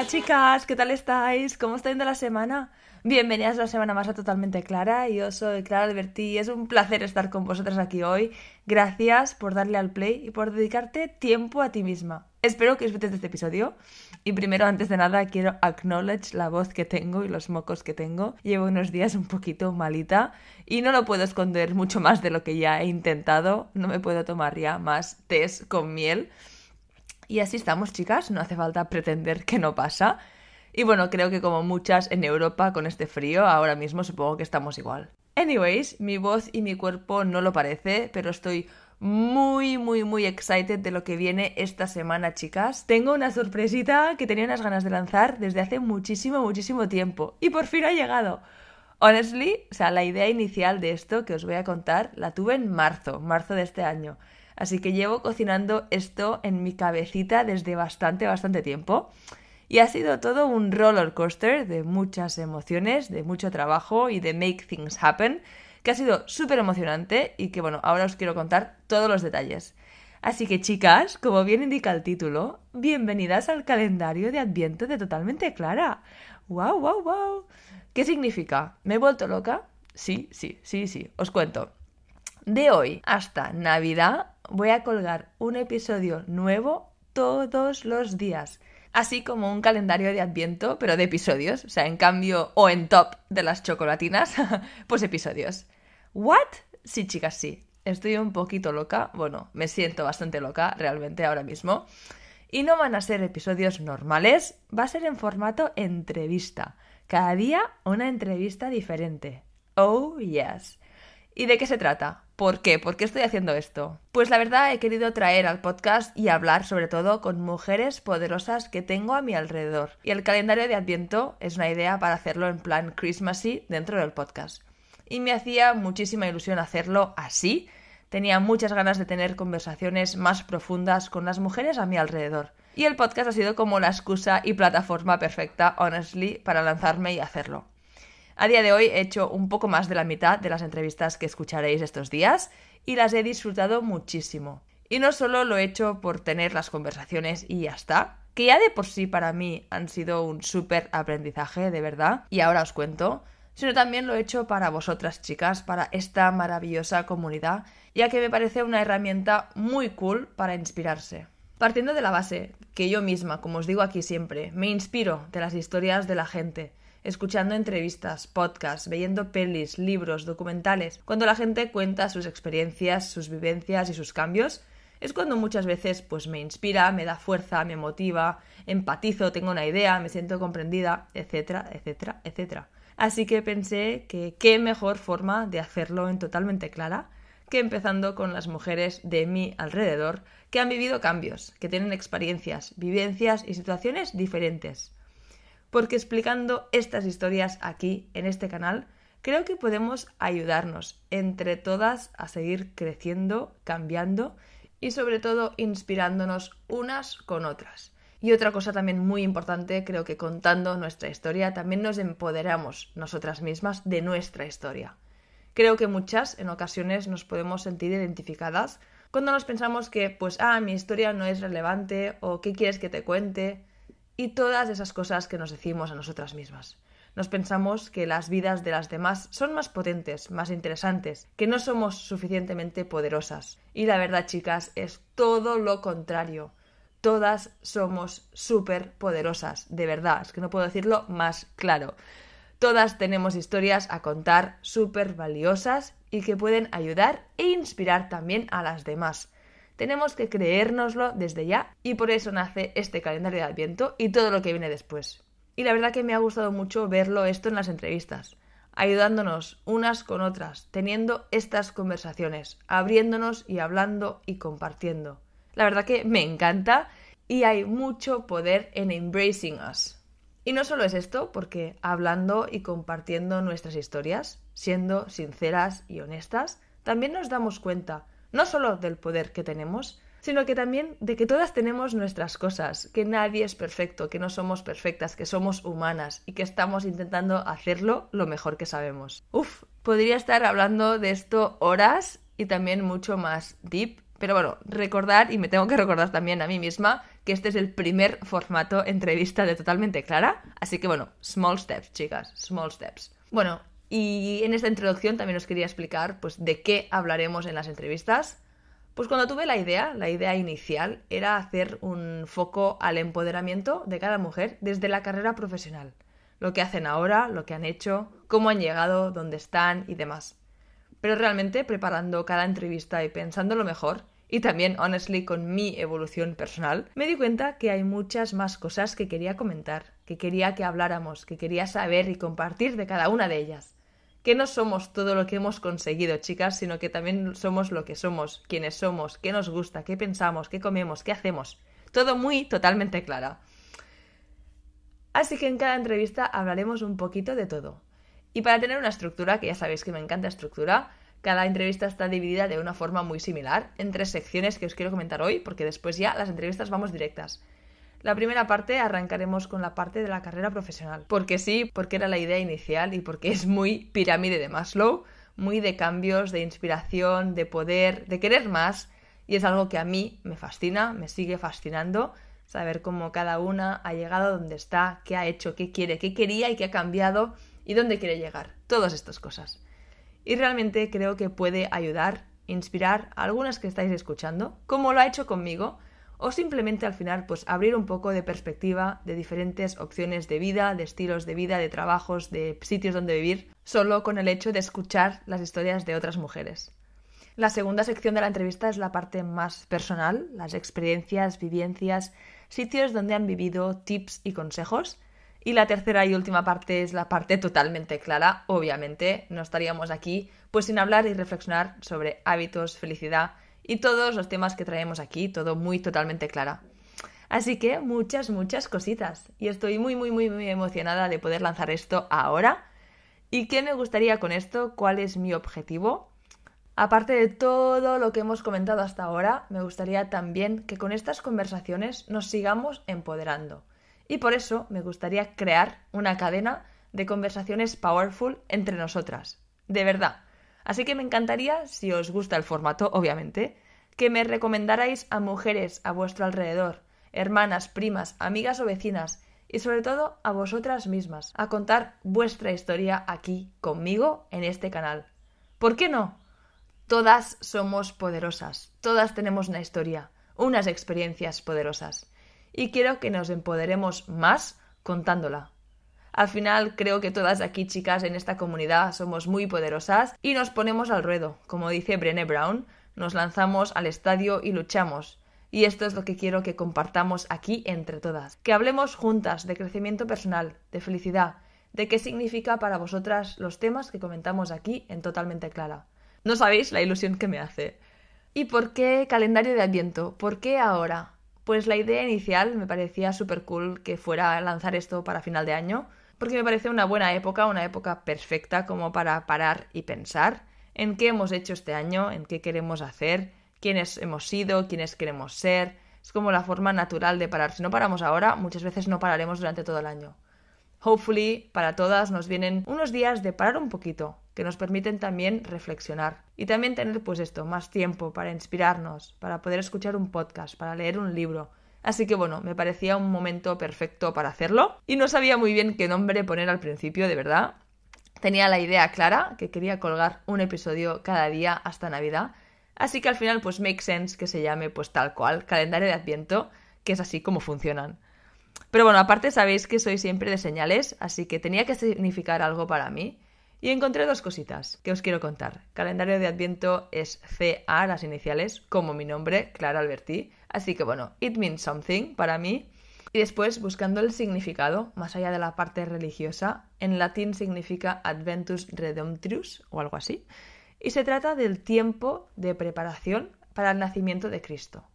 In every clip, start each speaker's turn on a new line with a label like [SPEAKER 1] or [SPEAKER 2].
[SPEAKER 1] Hola chicas, ¿qué tal estáis? ¿Cómo está yendo la semana? Bienvenidas a la semana más a Totalmente Clara. Yo soy Clara Alberti y es un placer estar con vosotras aquí hoy. Gracias por darle al play y por dedicarte tiempo a ti misma. Espero que disfrutes de este episodio. Y primero, antes de nada, quiero acknowledge la voz que tengo y los mocos que tengo. Llevo unos días un poquito malita y no lo puedo esconder mucho más de lo que ya he intentado. No me puedo tomar ya más test con miel. Y así estamos, chicas. No hace falta pretender que no pasa. Y bueno, creo que como muchas en Europa con este frío, ahora mismo supongo que estamos igual. Anyways, mi voz y mi cuerpo no lo parece, pero estoy muy, muy, muy excited de lo que viene esta semana, chicas. Tengo una sorpresita que tenía unas ganas de lanzar desde hace muchísimo, muchísimo tiempo. Y por fin ha llegado. Honestly, o sea, la idea inicial de esto que os voy a contar la tuve en marzo, marzo de este año. Así que llevo cocinando esto en mi cabecita desde bastante, bastante tiempo. Y ha sido todo un roller coaster de muchas emociones, de mucho trabajo y de make things happen, que ha sido súper emocionante y que bueno, ahora os quiero contar todos los detalles. Así que chicas, como bien indica el título, bienvenidas al calendario de Adviento de Totalmente Clara. ¡Wow, wow, wow! ¿Qué significa? ¿Me he vuelto loca? Sí, sí, sí, sí, os cuento. De hoy hasta Navidad voy a colgar un episodio nuevo todos los días así como un calendario de Adviento, pero de episodios, o sea, en cambio, o en top de las chocolatinas, pues episodios. ¿What? Sí, chicas, sí. Estoy un poquito loca, bueno, me siento bastante loca realmente ahora mismo. Y no van a ser episodios normales, va a ser en formato entrevista. Cada día una entrevista diferente. Oh, yes. ¿Y de qué se trata? ¿Por qué? ¿Por qué estoy haciendo esto? Pues la verdad he querido traer al podcast y hablar sobre todo con mujeres poderosas que tengo a mi alrededor. Y el calendario de Adviento es una idea para hacerlo en plan Christmassy dentro del podcast. Y me hacía muchísima ilusión hacerlo así. Tenía muchas ganas de tener conversaciones más profundas con las mujeres a mi alrededor. Y el podcast ha sido como la excusa y plataforma perfecta, honestly, para lanzarme y hacerlo. A día de hoy he hecho un poco más de la mitad de las entrevistas que escucharéis estos días y las he disfrutado muchísimo. Y no solo lo he hecho por tener las conversaciones y ya está, que ya de por sí para mí han sido un súper aprendizaje, de verdad, y ahora os cuento, sino también lo he hecho para vosotras chicas, para esta maravillosa comunidad, ya que me parece una herramienta muy cool para inspirarse. Partiendo de la base, que yo misma, como os digo aquí siempre, me inspiro de las historias de la gente, escuchando entrevistas, podcasts, viendo pelis, libros, documentales, cuando la gente cuenta sus experiencias, sus vivencias y sus cambios, es cuando muchas veces pues me inspira, me da fuerza, me motiva, empatizo, tengo una idea, me siento comprendida, etcétera, etcétera, etcétera. Así que pensé que qué mejor forma de hacerlo en totalmente clara que empezando con las mujeres de mi alrededor que han vivido cambios, que tienen experiencias, vivencias y situaciones diferentes porque explicando estas historias aquí, en este canal, creo que podemos ayudarnos entre todas a seguir creciendo, cambiando y sobre todo inspirándonos unas con otras. Y otra cosa también muy importante, creo que contando nuestra historia también nos empoderamos nosotras mismas de nuestra historia. Creo que muchas en ocasiones nos podemos sentir identificadas cuando nos pensamos que, pues, ah, mi historia no es relevante o qué quieres que te cuente y todas esas cosas que nos decimos a nosotras mismas. Nos pensamos que las vidas de las demás son más potentes, más interesantes, que no somos suficientemente poderosas. Y la verdad, chicas, es todo lo contrario. Todas somos súper poderosas, de verdad, es que no puedo decirlo más claro. Todas tenemos historias a contar súper valiosas y que pueden ayudar e inspirar también a las demás. Tenemos que creérnoslo desde ya y por eso nace este calendario de Adviento y todo lo que viene después. Y la verdad que me ha gustado mucho verlo esto en las entrevistas, ayudándonos unas con otras, teniendo estas conversaciones, abriéndonos y hablando y compartiendo. La verdad que me encanta y hay mucho poder en embracing us. Y no solo es esto, porque hablando y compartiendo nuestras historias, siendo sinceras y honestas, también nos damos cuenta no solo del poder que tenemos, sino que también de que todas tenemos nuestras cosas, que nadie es perfecto, que no somos perfectas, que somos humanas y que estamos intentando hacerlo lo mejor que sabemos. Uf, podría estar hablando de esto horas y también mucho más deep, Pero bueno, recordar, y me tengo que recordar también a mí misma, que este es el primer formato entrevista de Totalmente Clara. Así que bueno, small steps, chicas, small steps. Bueno, y en esta introducción también os quería explicar pues de qué hablaremos en las entrevistas. Pues cuando tuve la idea, la idea inicial era hacer un foco al empoderamiento de cada mujer desde la carrera profesional. Lo que hacen ahora, lo que han hecho, cómo han llegado, dónde están y demás. Pero realmente preparando cada entrevista y pensando lo mejor, y también, honestly, con mi evolución personal, me di cuenta que hay muchas más cosas que quería comentar, que quería que habláramos, que quería saber y compartir de cada una de ellas. Que no somos todo lo que hemos conseguido, chicas, sino que también somos lo que somos, quienes somos, qué nos gusta, qué pensamos, qué comemos, qué hacemos. Todo muy totalmente clara. Así que en cada entrevista hablaremos un poquito de todo. Y para tener una estructura, que ya sabéis que me encanta estructura, cada entrevista está dividida de una forma muy similar en tres secciones que os quiero comentar hoy, porque después ya las entrevistas vamos directas. La primera parte arrancaremos con la parte de la carrera profesional, porque sí, porque era la idea inicial y porque es muy pirámide de Maslow, muy de cambios, de inspiración, de poder, de querer más, y es algo que a mí me fascina, me sigue fascinando, saber cómo cada una ha llegado a donde está, qué ha hecho, qué quiere, qué quería y qué ha cambiado y dónde quiere llegar. Todas estas cosas. Y realmente creo que puede ayudar, inspirar a algunas que estáis escuchando, como lo ha hecho conmigo, o simplemente al final pues abrir un poco de perspectiva de diferentes opciones de vida, de estilos de vida, de trabajos, de sitios donde vivir, solo con el hecho de escuchar las historias de otras mujeres. La segunda sección de la entrevista es la parte más personal, las experiencias, vivencias, sitios donde han vivido, tips y consejos. Y la tercera y última parte es la parte totalmente clara. Obviamente, no estaríamos aquí pues sin hablar y reflexionar sobre hábitos, felicidad y todos los temas que traemos aquí, todo muy totalmente clara. Así que muchas, muchas cositas. Y estoy muy, muy, muy, muy emocionada de poder lanzar esto ahora. ¿Y qué me gustaría con esto? ¿Cuál es mi objetivo? Aparte de todo lo que hemos comentado hasta ahora, me gustaría también que con estas conversaciones nos sigamos empoderando y por eso me gustaría crear una cadena de conversaciones powerful entre nosotras. De verdad. Así que me encantaría, si os gusta el formato, obviamente, que me recomendarais a mujeres a vuestro alrededor, hermanas, primas, amigas o vecinas, y sobre todo a vosotras mismas, a contar vuestra historia aquí conmigo en este canal. ¿Por qué no? Todas somos poderosas, todas tenemos una historia, unas experiencias poderosas y quiero que nos empoderemos más contándola. Al final creo que todas aquí chicas en esta comunidad somos muy poderosas y nos ponemos al ruedo, como dice Brené Brown, nos lanzamos al estadio y luchamos. Y esto es lo que quiero que compartamos aquí entre todas. Que hablemos juntas de crecimiento personal, de felicidad, de qué significa para vosotras los temas que comentamos aquí en Totalmente Clara. No sabéis la ilusión que me hace. ¿Y por qué calendario de Adviento? ¿Por qué ahora? Pues la idea inicial me parecía súper cool que fuera lanzar esto para final de año, porque me parece una buena época, una época perfecta como para parar y pensar en qué hemos hecho este año, en qué queremos hacer, quiénes hemos sido, quiénes queremos ser. Es como la forma natural de parar. Si no paramos ahora, muchas veces no pararemos durante todo el año. Hopefully, para todas nos vienen unos días de parar un poquito, que nos permiten también reflexionar y también tener pues esto, más tiempo para inspirarnos, para poder escuchar un podcast, para leer un libro. Así que bueno, me parecía un momento perfecto para hacerlo y no sabía muy bien qué nombre poner al principio, de verdad. Tenía la idea clara que quería colgar un episodio cada día hasta Navidad, así que al final pues make sense que se llame pues tal cual, calendario de Adviento, que es así como funcionan. Pero bueno, aparte sabéis que soy siempre de señales, así que tenía que significar algo para mí. Y encontré dos cositas que os quiero contar. Calendario de Adviento es CA, las iniciales, como mi nombre, Clara Alberti. Así que bueno, it means something para mí. Y después, buscando el significado, más allá de la parte religiosa, en latín significa Adventus Redemptrus o algo así. Y se trata del tiempo de preparación para el nacimiento de Cristo.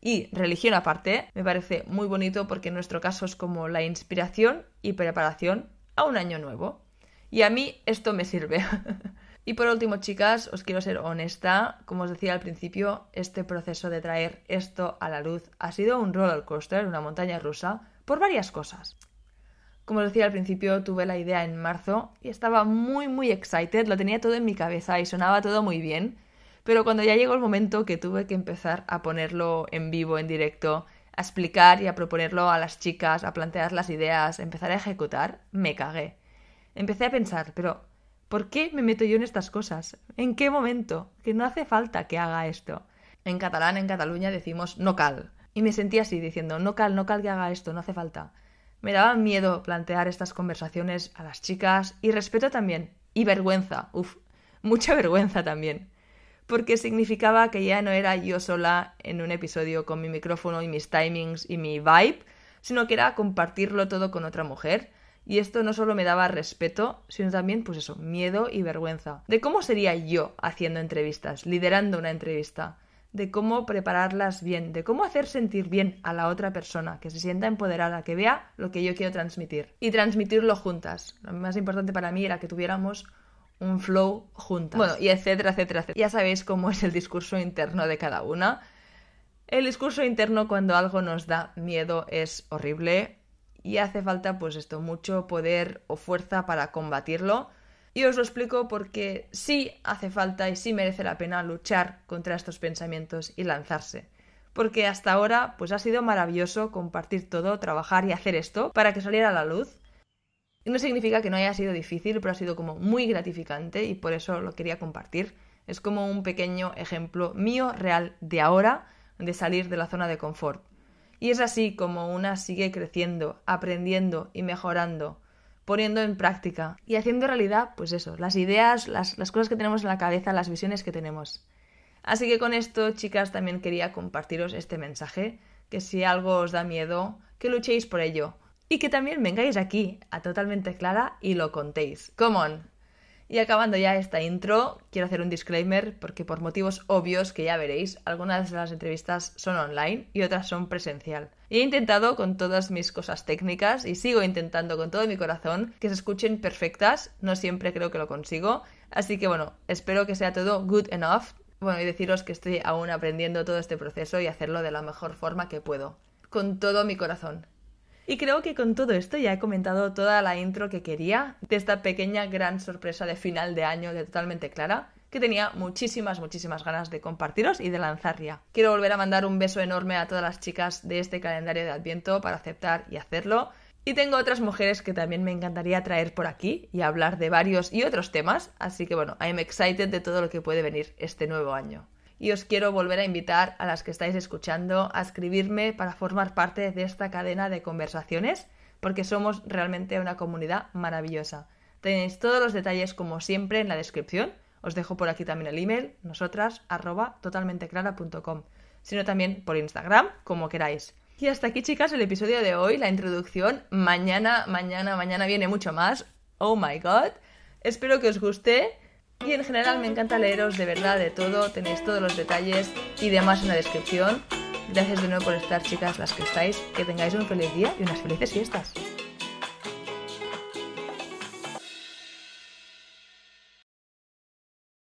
[SPEAKER 1] Y religión aparte, me parece muy bonito porque en nuestro caso es como la inspiración y preparación a un año nuevo. Y a mí esto me sirve. y por último, chicas, os quiero ser honesta. Como os decía al principio, este proceso de traer esto a la luz ha sido un roller coaster, una montaña rusa, por varias cosas. Como os decía al principio, tuve la idea en marzo y estaba muy, muy excited, lo tenía todo en mi cabeza y sonaba todo muy bien Pero cuando ya llegó el momento que tuve que empezar a ponerlo en vivo, en directo, a explicar y a proponerlo a las chicas, a plantear las ideas, empezar a ejecutar, me cagué. Empecé a pensar, pero ¿por qué me meto yo en estas cosas? ¿En qué momento? Que no hace falta que haga esto. En catalán, en Cataluña, decimos no cal. Y me sentí así, diciendo, no cal, no cal que haga esto, no hace falta. Me daba miedo plantear estas conversaciones a las chicas y respeto también. Y vergüenza, uff, mucha vergüenza también porque significaba que ya no era yo sola en un episodio con mi micrófono y mis timings y mi vibe, sino que era compartirlo todo con otra mujer. Y esto no solo me daba respeto, sino también, pues eso, miedo y vergüenza. De cómo sería yo haciendo entrevistas, liderando una entrevista, de cómo prepararlas bien, de cómo hacer sentir bien a la otra persona, que se sienta empoderada, que vea lo que yo quiero transmitir. Y transmitirlo juntas. Lo más importante para mí era que tuviéramos un flow juntas. Bueno, y etcétera, etcétera, etcétera. Ya sabéis cómo es el discurso interno de cada una. El discurso interno cuando algo nos da miedo es horrible y hace falta pues esto, mucho poder o fuerza para combatirlo. Y os lo explico porque sí hace falta y sí merece la pena luchar contra estos pensamientos y lanzarse. Porque hasta ahora pues ha sido maravilloso compartir todo, trabajar y hacer esto para que saliera a la luz no significa que no haya sido difícil, pero ha sido como muy gratificante y por eso lo quería compartir. Es como un pequeño ejemplo mío real de ahora de salir de la zona de confort. Y es así como una sigue creciendo, aprendiendo y mejorando, poniendo en práctica y haciendo realidad, pues eso, las ideas, las, las cosas que tenemos en la cabeza, las visiones que tenemos. Así que con esto, chicas, también quería compartiros este mensaje, que si algo os da miedo, que luchéis por ello, y que también vengáis aquí a Totalmente Clara y lo contéis. Come on. Y acabando ya esta intro, quiero hacer un disclaimer porque por motivos obvios que ya veréis, algunas de las entrevistas son online y otras son presencial. He intentado con todas mis cosas técnicas y sigo intentando con todo mi corazón que se escuchen perfectas, no siempre creo que lo consigo, así que bueno, espero que sea todo good enough. Bueno, y deciros que estoy aún aprendiendo todo este proceso y hacerlo de la mejor forma que puedo, con todo mi corazón. Y creo que con todo esto ya he comentado toda la intro que quería de esta pequeña gran sorpresa de final de año de Totalmente Clara, que tenía muchísimas, muchísimas ganas de compartiros y de lanzar ya. Quiero volver a mandar un beso enorme a todas las chicas de este calendario de Adviento para aceptar y hacerlo. Y tengo otras mujeres que también me encantaría traer por aquí y hablar de varios y otros temas, así que bueno, I'm excited de todo lo que puede venir este nuevo año y os quiero volver a invitar a las que estáis escuchando a escribirme para formar parte de esta cadena de conversaciones porque somos realmente una comunidad maravillosa. Tenéis todos los detalles como siempre en la descripción. Os dejo por aquí también el email, nosotras, arroba totalmenteclara.com, sino también por Instagram, como queráis. Y hasta aquí, chicas, el episodio de hoy, la introducción. Mañana, mañana, mañana viene mucho más. Oh my god. Espero que os guste. Y en general me encanta leeros de verdad de todo, tenéis todos los detalles y demás en la descripción. Gracias de nuevo por estar, chicas, las que estáis. Que tengáis un feliz día y unas felices fiestas.